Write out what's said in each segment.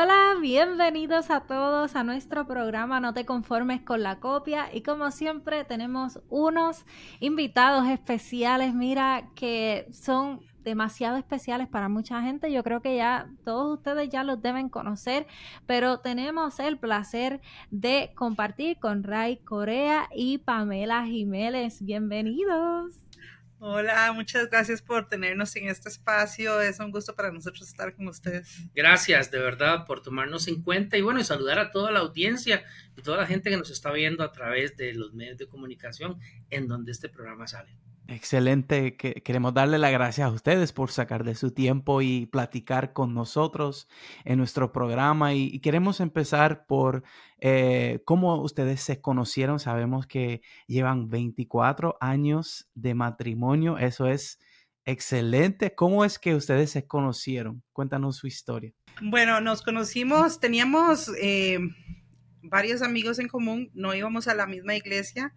Hola, bienvenidos a todos a nuestro programa No te conformes con la copia y como siempre tenemos unos invitados especiales, mira, que son demasiado especiales para mucha gente. Yo creo que ya todos ustedes ya los deben conocer, pero tenemos el placer de compartir con Ray Corea y Pamela Jiménez. Bienvenidos. Hola, muchas gracias por tenernos en este espacio. Es un gusto para nosotros estar con ustedes. Gracias, de verdad, por tomarnos en cuenta y bueno, y saludar a toda la audiencia y toda la gente que nos está viendo a través de los medios de comunicación en donde este programa sale. Excelente. queremos darle las gracias a ustedes por sacar de su tiempo y platicar con nosotros en nuestro programa. Y, queremos empezar por eh, cómo ustedes se conocieron. Sabemos que llevan 24 años de matrimonio. Eso es excelente. ¿Cómo es que ustedes se conocieron? Cuéntanos su historia. Bueno, nos conocimos, teníamos eh, varios amigos en común, no íbamos a la misma iglesia,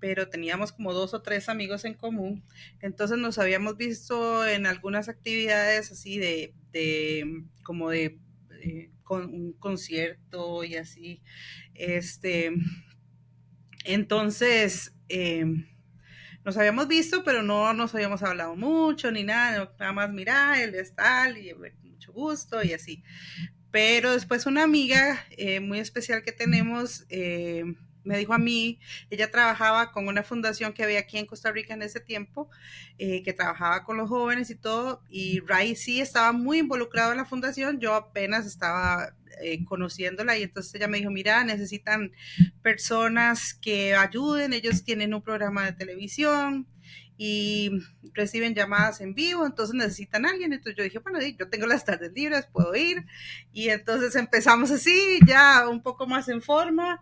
pero teníamos como dos o tres amigos en común. Entonces nos habíamos visto en algunas actividades así de, de como de, con un concierto y así. Este, entonces, em, nos habíamos visto, pero no nos habíamos hablado mucho ni nada, nada más mira, él es tal y mucho gusto y así. Pero después una amiga eh, muy especial que tenemos, eh, me dijo a mí, ella trabajaba con una fundación que había aquí en Costa Rica en ese tiempo, eh, que trabajaba con los jóvenes y todo, y Ray sí estaba muy involucrado en la fundación, yo apenas estaba eh, conociéndola y entonces ella me dijo, mira, necesitan personas que ayuden, ellos tienen un programa de televisión y reciben llamadas en vivo, entonces necesitan a alguien, entonces yo dije, bueno, yo tengo las tardes libres, puedo ir, y entonces empezamos así, ya un poco más en forma,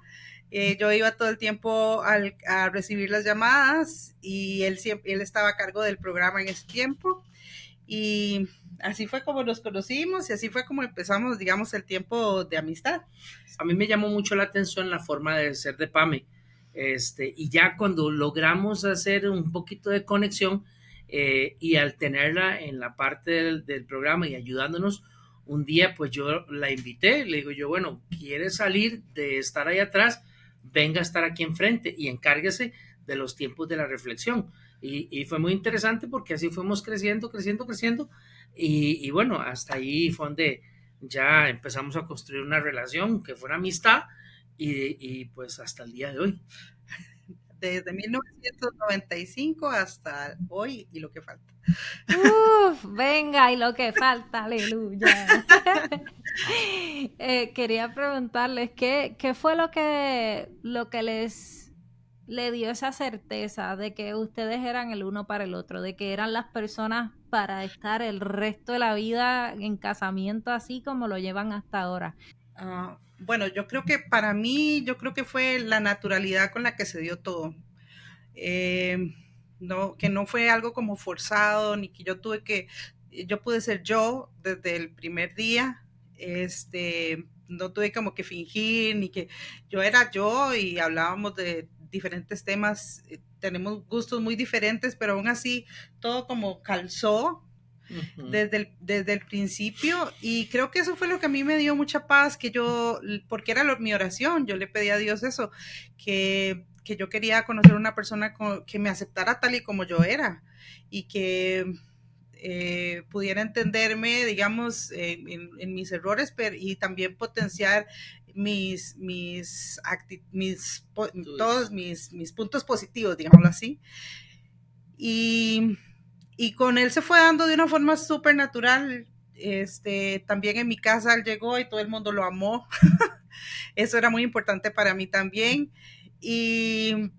eh, yo iba todo el tiempo a recibir las llamadas y él, él estaba a cargo del programa en ese tiempo. Y así fue como nos conocimos y así fue como empezamos, digamos, el tiempo de amistad. A mí me llamó mucho la atención la forma de ser de Pame. Este, y ya cuando logramos hacer un poquito de conexión eh, y al tenerla en la parte del, del programa y ayudándonos, un día pues yo la invité, le digo yo, bueno, ¿quieres salir de estar ahí atrás? Venga a estar aquí enfrente y encárguese de los tiempos de la reflexión. Y, fue muy interesante porque así fuimos creciendo, creciendo, creciendo. Y, bueno, hasta ahí fue donde ya empezamos a construir una relación que fuera amistad y, pues hasta el día de hoy. Desde 1995 hasta hoy y lo que falta. Uf, venga, y lo que falta, aleluya. Eh, quería preguntarles ¿qué, qué fue lo que, lo que les le dio esa certeza de que ustedes eran el uno para el otro, de que eran las personas para estar el resto de la vida en casamiento así como lo llevan hasta ahora. Ah, bueno, yo creo que para mí, yo creo que fue la naturalidad con la que se dio todo. Eh, no, que no fue algo como forzado, ni que yo tuve que, yo pude ser yo desde el primer día, este, no tuve como que fingir, ni que yo era yo y hablábamos de diferentes temas, eh, tenemos gustos muy diferentes, pero aún así todo como calzó desde, el, desde el principio y creo que eso fue lo que a mí me dio mucha paz, que yo, porque era mi oración, yo le pedí a Dios eso, que que yo quería conocer una persona que me aceptara tal y como yo era y que eh, pudiera entenderme, digamos, en, mis errores pero, y también potenciar mis, mis, mis todos mis, mis, puntos positivos, digámoslo así. Y, y, con él se fue dando de una forma súper natural. Este, también en mi casa él llegó y todo el mundo lo amó. Eso era muy importante para mí también. Y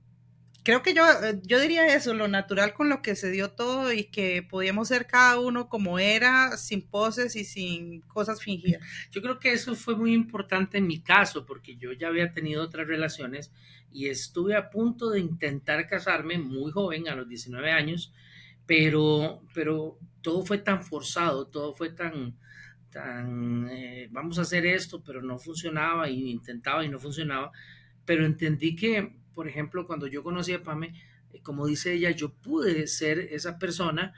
creo que yo, yo diría eso, lo natural con lo que se dio todo y que podíamos ser cada uno como era, sin poses y sin cosas fingidas. Yo creo que eso fue muy importante en mi caso, porque yo ya había tenido otras relaciones y estuve a punto de intentar casarme muy joven, a los 19 años, pero, pero todo fue tan forzado, todo fue tan, tan, eh, vamos a hacer esto, pero no funcionaba y intentaba y no funcionaba, pero entendí que por ejemplo, cuando yo conocí a Pame, eh, como dice ella, yo pude ser esa persona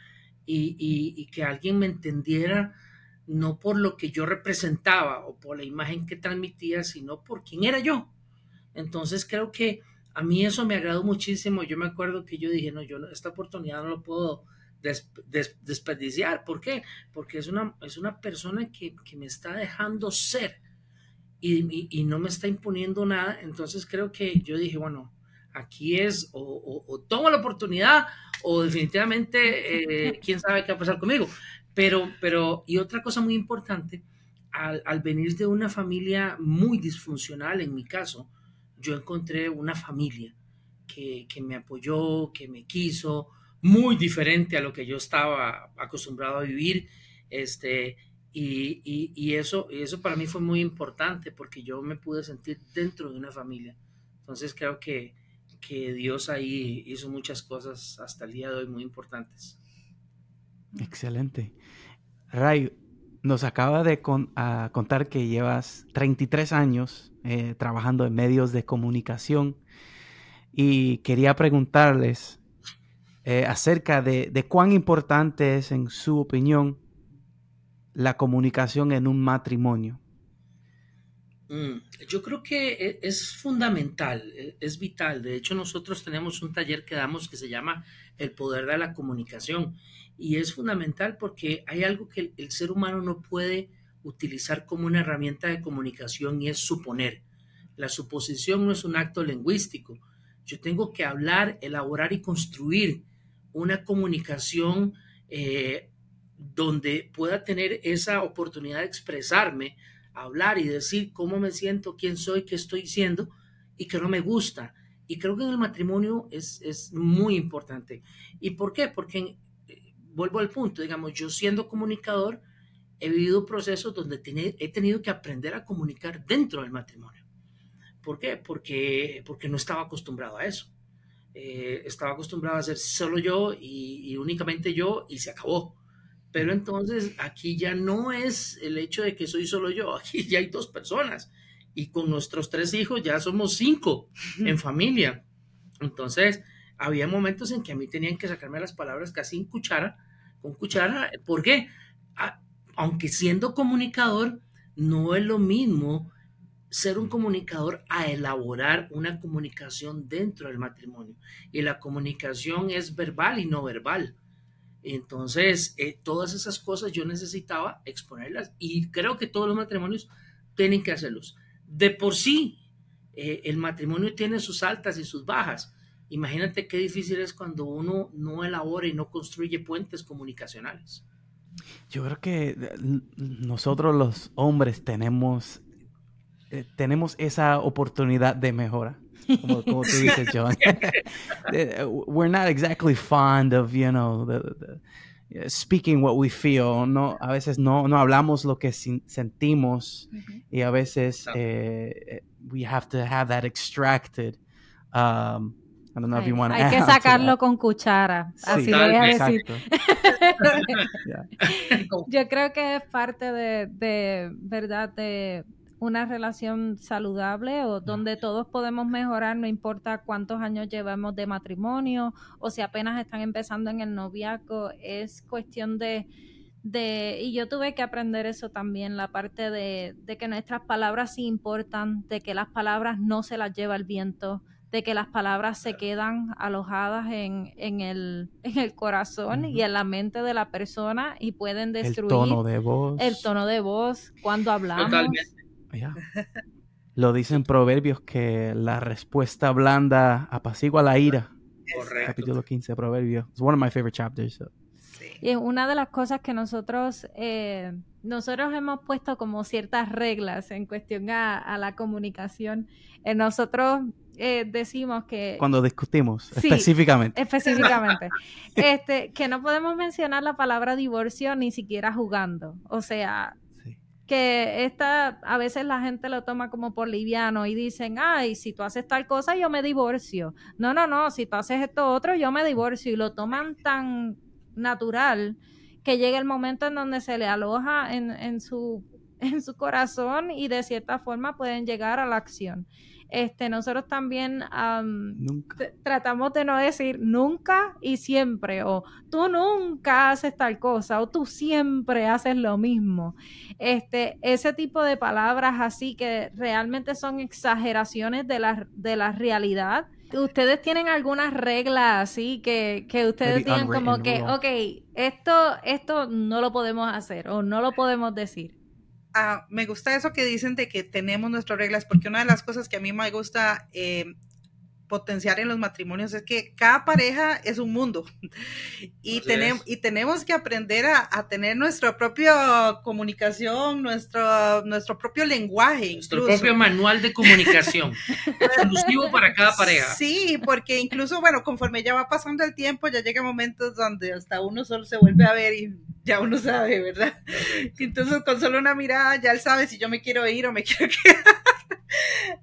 y, que alguien me entendiera no por lo que yo representaba o por la imagen que transmitía, sino por quién era yo. Entonces creo que a mí eso me agradó muchísimo. Yo me acuerdo que yo dije, no, yo esta oportunidad no lo puedo desperdiciar. ¿Por qué? Porque es una, es una persona que, que me está dejando ser y, no me está imponiendo nada. Entonces creo que yo dije, bueno, aquí es o, tomo la oportunidad o definitivamente eh, quién sabe qué va a pasar conmigo. Pero, pero, y otra cosa muy importante, al, al, venir de una familia muy disfuncional, en mi caso, yo encontré una familia que, que me apoyó, que me quiso, muy diferente a lo que yo estaba acostumbrado a vivir. Este, y, y, eso, eso para mí fue muy importante porque yo me pude sentir dentro de una familia. Entonces creo que, que Dios ahí hizo muchas cosas hasta el día de hoy muy importantes. Excelente. Ray, nos acaba de contar que llevas 33 años eh, trabajando en medios de comunicación y quería preguntarles eh, acerca de, cuán importante es, en su opinión, la comunicación en un matrimonio? Mm, yo creo que e, es fundamental, e, es vital. De hecho, nosotros tenemos un taller que damos que se llama El poder de la comunicación y es fundamental porque hay algo que el, ser humano no puede utilizar como una herramienta de comunicación y es suponer. La suposición no es un acto lingüístico. Yo tengo que hablar, elaborar y construir una comunicación eh, donde pueda tener esa oportunidad de expresarme, hablar y decir cómo me siento, quién soy, qué estoy diciendo y que no me gusta. Y creo que en el matrimonio es, es muy importante. ¿Y por qué? Porque eh, vuelvo al punto, digamos, yo siendo comunicador, he vivido procesos donde he tenido que aprender a comunicar dentro del matrimonio. ¿Por qué? Porque, porque no estaba acostumbrado a eso. Eh, estaba acostumbrado a ser solo yo y, y, únicamente yo y se acabó. Pero entonces aquí ya no es el hecho de que soy solo yo, aquí ya hay dos personas y con nuestros tres hijos ya somos cinco en familia. Entonces había momentos en que a mí tenían que sacarme las palabras casi en cuchara, con cuchara. ¿Por qué? Aunque siendo comunicador, no es lo mismo ser un comunicador a elaborar una comunicación dentro del matrimonio. Y la comunicación es verbal y no verbal. Entonces, eh, todas esas cosas yo necesitaba exponerlas y creo que todos los matrimonios tienen que hacerlos. De por sí, eh, el matrimonio tiene sus altas y sus bajas. Imagínate qué difícil es cuando uno no elabora y no construye puentes comunicacionales. Yo creo que eh, nosotros los hombres tenemos, tenemos esa oportunidad de mejora. como, como tú dices, John. Eh, we're not exactly fond of, you know, the, the, speaking what we feel. No, a veces no, no hablamos lo que sentimos uh -huh. y a veces no. eh, we have to have that extracted. Um, I don't know hay, if you want Hay que sacarlo con cuchara, sí, así lo voy a decir. yeah. Yo creo que es parte de, de verdad, de una relación saludable o donde todos podemos mejorar, no importa cuántos años llevamos de matrimonio o si apenas están empezando en el noviazgo, es cuestión de, de y yo tuve que aprender eso también, la parte de, de que nuestras palabras sí importan, de que las palabras no se las lleva el viento, de que las palabras se quedan alojadas en, en, el, en el corazón uh -huh. y en la mente de la persona y pueden destruir el tono de voz, el tono de voz cuando hablamos. Totalmente. Yeah. Lo dicen proverbios que la respuesta blanda apacigua la ira. Correcto. Capítulo 15 de Proverbios. It's one of my favorite chapters. So. Sí. Y una de las cosas que nosotros, eh, nosotros hemos puesto como ciertas reglas en cuestión a, a la comunicación. Eh, nosotros eh, decimos que... Cuando discutimos, específicamente. Específicamente. este, que no podemos mencionar la palabra divorcio ni siquiera jugando. O sea, que esta, a veces la gente lo toma como por liviano y dicen, ay, si tú haces tal cosa, yo me divorcio. No, no, no, si tú haces esto otro, yo me divorcio. Y lo toman tan natural que llega el momento en donde se le aloja en, en, su, en su corazón y de cierta forma pueden llegar a la acción. Este, nosotros también tratamos de no decir nunca y siempre, o tú nunca haces tal cosa, o tú siempre haces lo mismo. Este, ese tipo de palabras así que realmente son exageraciones de la, de la realidad. ¿Ustedes tienen algunas reglas así que, que ustedes digan como que, ok, esto, esto no lo podemos hacer o no lo podemos decir? Ah, me gusta eso que dicen de que tenemos nuestras reglas, porque una de las cosas que a mí me gusta eh, potenciar en los matrimonios es que cada pareja es un mundo y, tenemos, y tenemos que aprender a, tener nuestra propia comunicación, nuestro, nuestro propio lenguaje. Nuestro propio manual de comunicación, exclusivo para cada pareja. Sí, porque incluso, bueno, conforme ya va pasando el tiempo, ya llega momentos donde hasta uno solo se vuelve a ver y ya uno sabe, ¿verdad? Entonces con solo una mirada ya él sabe si yo me quiero ir o me quiero quedar.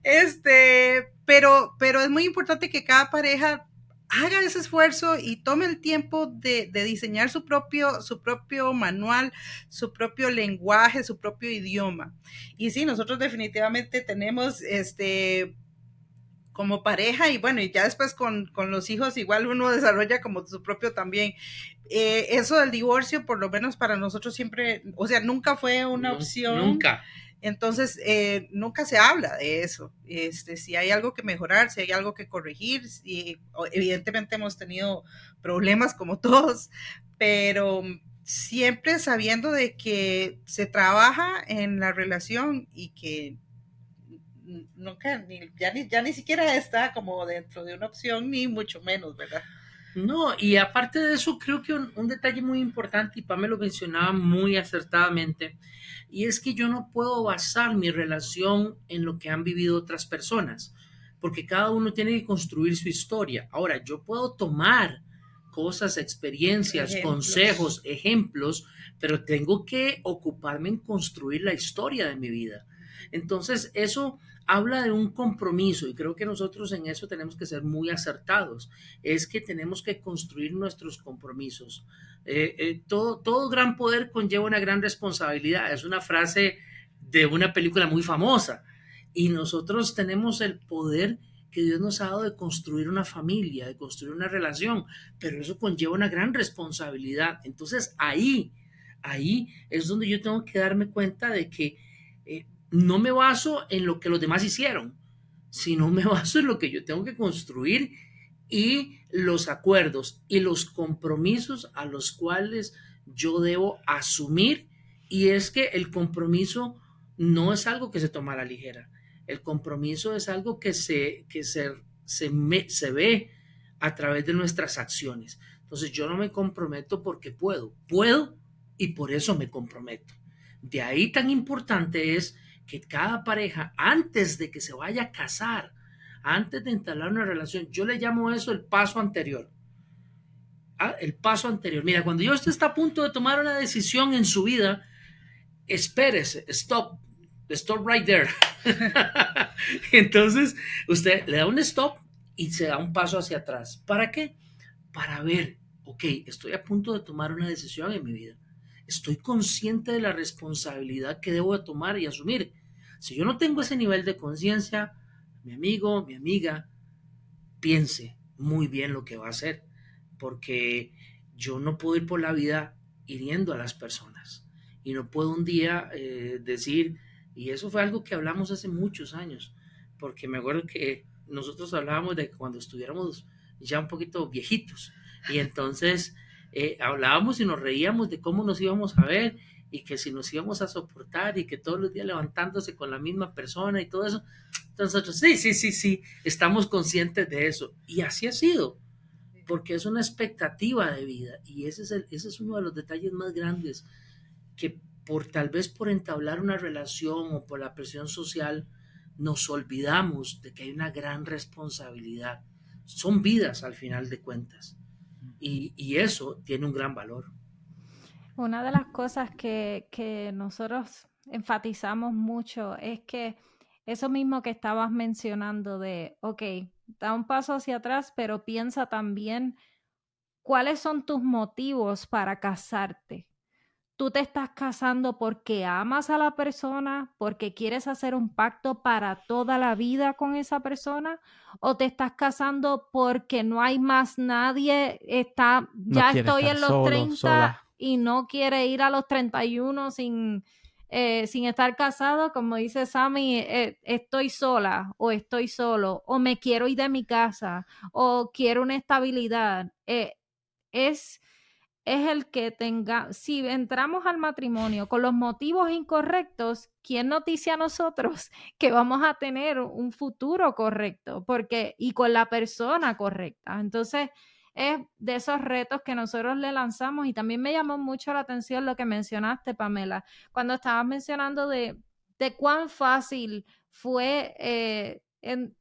Este, pero, pero es muy importante que cada pareja haga ese esfuerzo y tome el tiempo de, diseñar su propio, su propio manual, su propio lenguaje, su propio idioma. Y sí, nosotros definitivamente tenemos este como pareja y bueno, y ya después con, los hijos igual uno desarrolla como su propio también. Eh, eso del divorcio, por lo menos para nosotros siempre, o sea, nunca fue una opción. Nunca. Entonces, eh, nunca se habla de eso. Este, si hay algo que mejorar, si hay algo que corregir, si, evidentemente hemos tenido problemas como todos, pero siempre sabiendo de que se trabaja en la relación y que nunca, ni, ya, ni, ya ni siquiera está como dentro de una opción, ni mucho menos, ¿verdad? No, y aparte de eso, creo que un, un detalle muy importante, y Pamela lo mencionaba muy acertadamente, y es que yo no puedo basar mi relación en lo que han vivido otras personas, porque cada uno tiene que construir su historia. Ahora, yo puedo tomar cosas, experiencias, consejos, ejemplos, pero tengo que ocuparme en construir la historia de mi vida. Entonces, eso habla de un compromiso y creo que nosotros en eso tenemos que ser muy acertados. Es que tenemos que construir nuestros compromisos. Eh, eh, todo, todo gran poder conlleva una gran responsabilidad. Es una frase de una película muy famosa. Y nosotros tenemos el poder que Dios nos ha dado de construir una familia, de construir una relación, pero eso conlleva una gran responsabilidad. Entonces ahí, ahí es donde yo tengo que darme cuenta de que eh, no me baso en lo que los demás hicieron, sino me baso en lo que yo tengo que construir y los acuerdos y los compromisos a los cuales yo debo asumir. Y es que el compromiso no es algo que se toma a la ligera. El compromiso es algo que se, que se, se, se ve a través de nuestras acciones. Entonces yo no me comprometo porque puedo, puedo y por eso me comprometo. De ahí tan importante es que cada pareja, antes de que se vaya a casar, antes de instalar una relación, yo le llamo eso el paso anterior. Ah, el paso anterior. Mira, cuando yo usted está a punto de tomar una decisión en su vida, espérese, stop, stop right there. Entonces, usted le da un stop y se da un paso hacia atrás. ¿Para qué? Para ver, ok, estoy a punto de tomar una decisión en mi vida. Estoy consciente de la responsabilidad que debo de tomar y asumir. Si yo no tengo ese nivel de conciencia, mi amigo, mi amiga, piense muy bien lo que va a hacer, porque yo no puedo ir por la vida hiriendo a las personas y no puedo un día eh, decir, y eso fue algo que hablamos hace muchos años, porque me acuerdo que nosotros hablábamos de cuando estuviéramos ya un poquito viejitos y entonces eh, hablábamos y nos reíamos de cómo nos íbamos a ver y que si nos íbamos a soportar y que todos los días levantándose con la misma persona y todo eso. Entonces nosotros, sí, sí, sí, sí, estamos conscientes de eso. Y así ha sido, porque es una expectativa de vida y ese es, ese es uno de los detalles más grandes que por tal vez por entablar una relación o por la presión social, nos olvidamos de que hay una gran responsabilidad. Son vidas al final de cuentas. Y, eso tiene un gran valor. Una de las cosas que, que nosotros enfatizamos mucho es que eso mismo que estabas mencionando de, ok, da un paso hacia atrás, pero piensa también cuáles son tus motivos para casarte. Tú te estás casando porque amas a la persona, porque quieres hacer un pacto para toda la vida con esa persona, o te estás casando porque no hay más nadie, está, ya estoy en los 30 y no quiere ir a los 31 sin, eh, sin estar casado, como dice Sammy, eh, estoy sola o estoy solo, o me quiero ir de mi casa, o quiero una estabilidad. Eh, es, es el que tenga, si entramos al matrimonio con los motivos incorrectos, ¿quién noticia a nosotros que vamos a tener un futuro correcto? Porque, y con la persona correcta. Entonces, es de esos retos que nosotros le lanzamos y también me llamó mucho la atención lo que mencionaste, Pamela, cuando estabas mencionando de, de cuán fácil fue eh, en,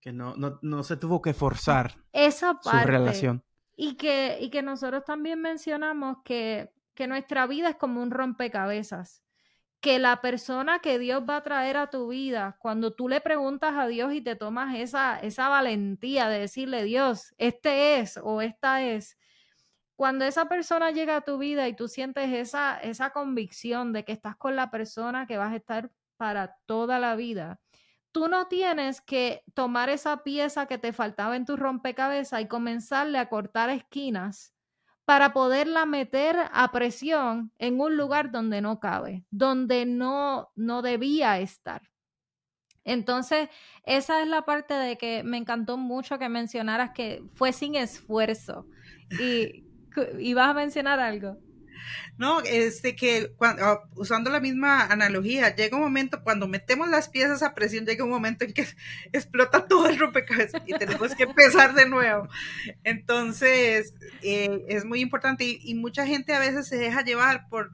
que no, no, no, se tuvo que forzar esa parte, su relación. Y que, y que nosotros también mencionamos que, que nuestra vida es como un rompecabezas que la persona que Dios va a traer a tu vida, cuando tú le preguntas a Dios y te tomas esa, esa valentía de decirle, Dios, este es o esta es, cuando esa persona llega a tu vida y tú sientes esa, esa convicción de que estás con la persona que vas a estar para toda la vida, tú no tienes que tomar esa pieza que te faltaba en tu rompecabezas y comenzarle a cortar esquinas para poderla meter a presión en un lugar donde no cabe, donde no, no debía estar. Entonces, esa es la parte de que me encantó mucho que mencionaras que fue sin esfuerzo. Y, y vas a mencionar algo. No, este que cuando, ah, usando la misma analogía, llega un momento cuando metemos las piezas a presión, llega un momento en que explota todo el rompecabezas y tenemos que empezar de nuevo. Entonces, eh, es muy importante y, mucha gente a veces se deja llevar por,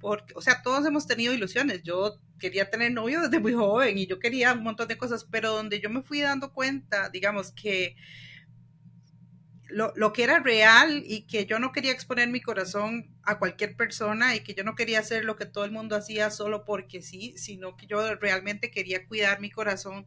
por, o sea, todos hemos tenido ilusiones. Yo quería tener novio desde muy joven y yo quería un montón de cosas, pero donde yo me fui dando cuenta, digamos que lo, lo, que era real y que yo no quería exponer mi corazón a cualquier persona y que yo no quería hacer lo que todo el mundo hacía solo porque sí, sino que yo realmente quería cuidar mi corazón,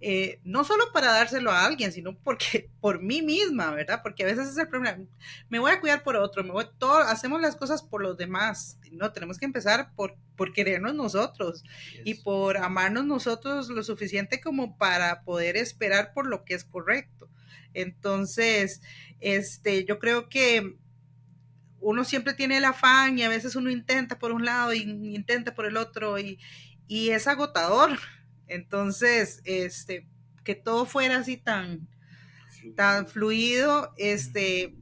eh, no solo para dárselo a alguien, sino porque por mí misma, ¿verdad? Porque a veces es el problema, me voy a cuidar por otro, me voy, todo, hacemos las cosas por los demás, no, tenemos que empezar por, por querernos nosotros y por amarnos nosotros lo suficiente como para poder esperar por lo que es correcto. Entonces, este, yo creo que uno siempre tiene el afán y a veces uno intenta por un lado y intenta por el otro y, es agotador. Entonces, este, que todo fuera así tan, tan fluido, este,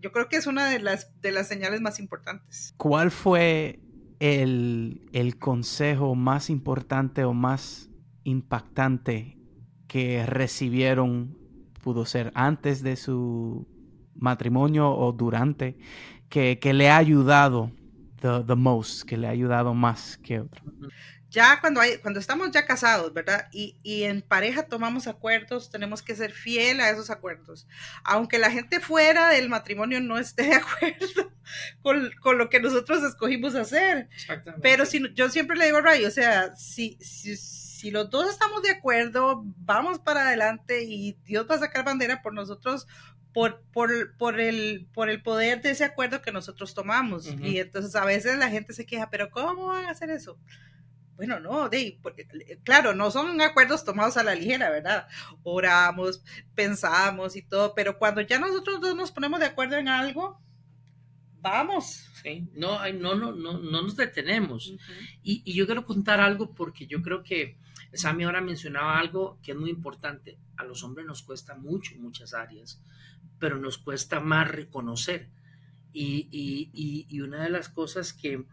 yo creo que es una de las, de las señales más importantes. ¿Cuál fue el, el consejo más importante o más impactante que recibieron pudo ser antes de su matrimonio o durante, que, le ha ayudado the, most, que le ha ayudado más que otro. Ya cuando, hay, cuando estamos ya casados, ¿verdad? Y, en pareja tomamos acuerdos, tenemos que ser fiel a esos acuerdos. Aunque la gente fuera del matrimonio no esté de acuerdo con, lo que nosotros escogimos hacer. Pero si, yo siempre le digo a Ray, o sea, si, si si los dos estamos de acuerdo, vamos para adelante y Dios va a sacar bandera por nosotros, por, por, por, el, por el poder de ese acuerdo que nosotros tomamos. Y entonces a veces la gente se queja, pero ¿cómo van a hacer eso? Bueno, no, de, claro, no son acuerdos tomados a la ligera, ¿verdad? Oramos, pensamos y todo, pero cuando ya nosotros dos nos ponemos de acuerdo en algo, vamos. Sí, no, no, no, no, no nos detenemos. y, y, yo quiero contar algo porque yo creo que Sammy ahora mencionaba algo que es muy importante. A los hombres nos cuesta mucho, muchas áreas, pero nos cuesta más reconocer. Y, una de las cosas que,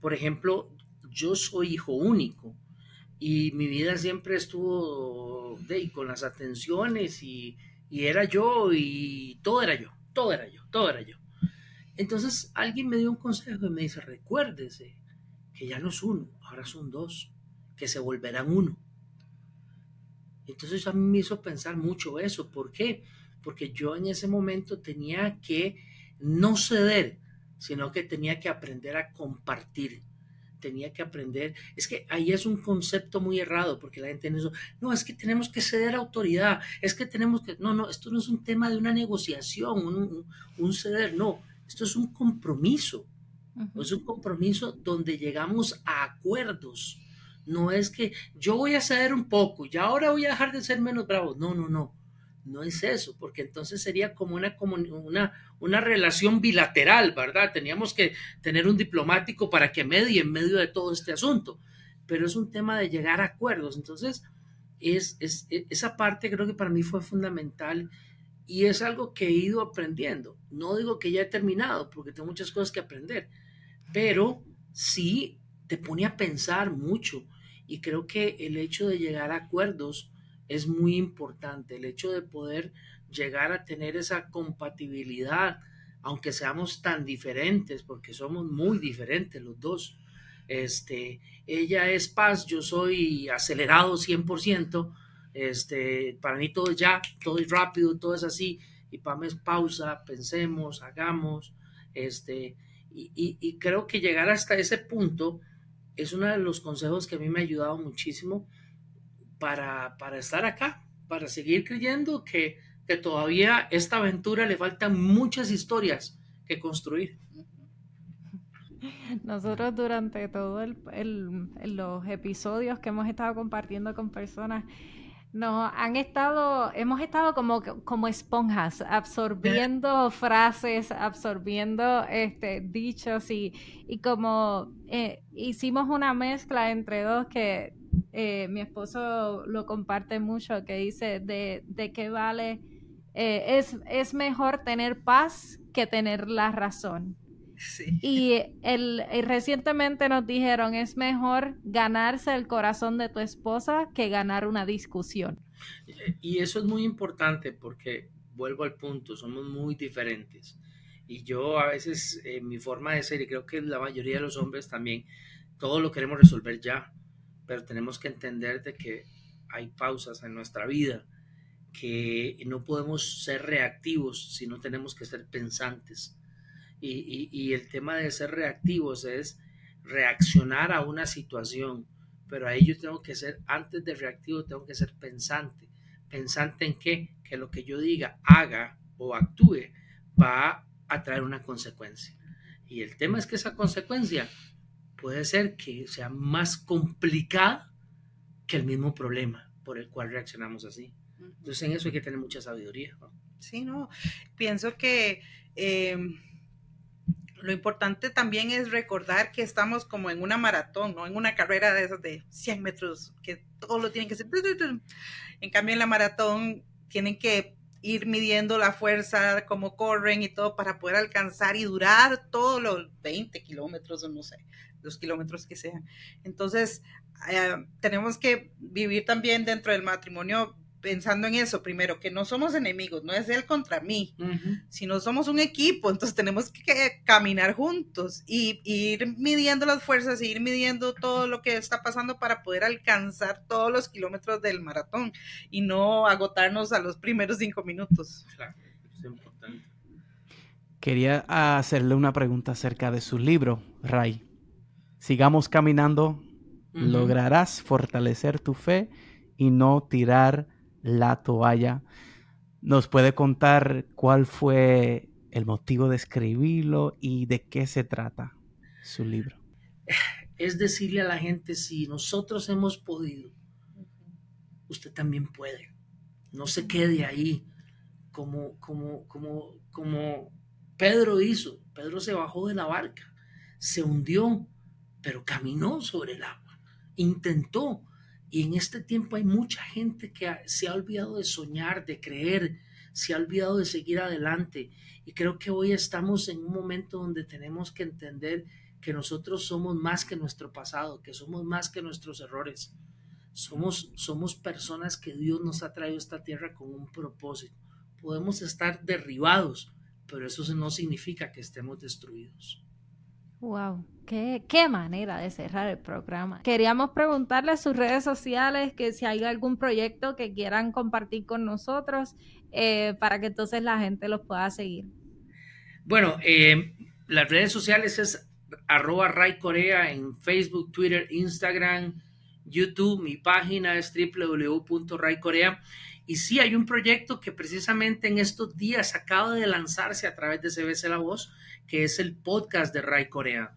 por ejemplo, yo soy hijo único y mi vida siempre estuvo de, con las atenciones y, y era yo y todo era yo, todo era yo, todo era yo. Entonces alguien me dio un consejo y me dice, recuérdese que ya no es uno, ahora son dos que se volverán uno. Entonces a mí me hizo pensar mucho eso. ¿Por qué? Porque yo en ese momento tenía que no ceder, sino que tenía que aprender a compartir tenía que aprender. Es que ahí es un concepto muy errado, porque la gente eso, no, es que tenemos que ceder autoridad, es que tenemos que, no, no, esto no es un tema de una negociación, un, un ceder, no, esto es un compromiso, es un compromiso donde llegamos a acuerdos. No es que yo voy a ceder un poco y ahora voy a dejar de ser menos bravo. No, no, no. No es eso, porque entonces sería como una, una, una relación bilateral, ¿verdad? Teníamos que tener un diplomático para que medie en medio de todo este asunto, pero es un tema de llegar a acuerdos. Entonces, es, es, e, esa parte creo que para mí fue fundamental y es algo que he ido aprendiendo. No digo que ya he terminado, porque tengo muchas cosas que aprender, pero sí te pone a pensar mucho y creo que el hecho de llegar a acuerdos es muy importante. El hecho de poder llegar a tener esa compatibilidad, aunque seamos tan diferentes, porque somos muy diferentes los dos. Este, ella es paz, yo soy acelerado 100%, este, para mí todo es ya, todo es rápido, todo es así, y para mí es pausa, pensemos, hagamos, este, y, y creo que llegar hasta ese punto es uno de los consejos que a mí me ha ayudado muchísimo para, para estar acá, para seguir creyendo que, que todavía esta aventura le faltan muchas historias que construir. Nosotros durante todos los episodios que hemos estado compartiendo con personas, nos han estado, hemos estado como, como esponjas, absorbiendo frases, absorbiendo este, dichos y, y como eh, hicimos una mezcla entre dos que eh, mi esposo lo comparte mucho, que dice de, de qué vale, eh, es, es mejor tener paz que tener la razón. Y, el, recientemente nos dijeron, es mejor ganarse el corazón de tu esposa que ganar una discusión. Y eso es muy importante porque, vuelvo al punto, somos muy diferentes. Y yo a veces, en mi forma de ser, y creo que la mayoría de los hombres también, todo lo queremos resolver ya pero tenemos que entender de que hay pausas en nuestra vida, que no podemos ser reactivos, sino tenemos que ser pensantes. Y, y, el tema de ser reactivos es reaccionar a una situación, pero ahí yo tengo que ser, antes de reactivo, tengo que ser pensante. ¿Pensante en qué? Que lo que yo diga, haga o actúe va a traer una consecuencia. Y el tema es que esa consecuencia puede ser que sea más complicada que el mismo problema por el cual reaccionamos así. Entonces en eso hay que tener mucha sabiduría. Sí, no, pienso que em, lo importante también es recordar que estamos como en una maratón, no en una carrera de esas de 100 metros, que todo lo tienen que ser. En cambio en la maratón tienen que ir midiendo la fuerza, cómo corren y todo para poder alcanzar y durar todos los 20 kilómetros o no sé los kilómetros que sean. Entonces, eh, tenemos que vivir también dentro del matrimonio pensando en eso, primero, que no somos enemigos, no es él contra mí, sino somos un equipo, entonces tenemos que caminar juntos y, ir midiendo las fuerzas, y ir midiendo todo lo que está pasando para poder alcanzar todos los kilómetros del maratón y no agotarnos a los primeros cinco minutos. Claro, es importante. Quería hacerle una pregunta acerca de su libro, Ray sigamos caminando, lograrás fortalecer tu fe y no tirar la toalla. ¿Nos puede contar cuál fue el motivo de escribirlo y de qué se trata su libro? Es decirle a la gente, si nosotros hemos podido, usted también puede. No se quede ahí como, como, como, como Pedro hizo. Pedro se bajó de la barca, se hundió, pero caminó sobre el agua, intentó. Y en este tiempo hay mucha gente que se ha olvidado de soñar, de creer, se ha olvidado de seguir adelante. Y creo que hoy estamos en un momento donde tenemos que entender que nosotros somos más que nuestro pasado, que somos más que nuestros errores. Somos, somos personas que Dios nos ha traído a esta tierra con un propósito. Podemos estar derribados, pero eso no significa que estemos destruidos. Wow, qué, qué manera de cerrar el programa. Queríamos preguntarle sus redes sociales, que si hay algún proyecto que quieran compartir con nosotros, eh, para que entonces la gente los pueda seguir. Bueno, eh, las redes sociales es arroba Ray Corea en Facebook, Twitter, Instagram, YouTube. Mi página es www.raycorea. Y sí, hay un proyecto que precisamente en estos días acaba de lanzarse a través de CBC La Voz, que es el podcast de Ray Corea.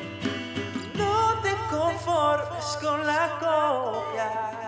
con la copia.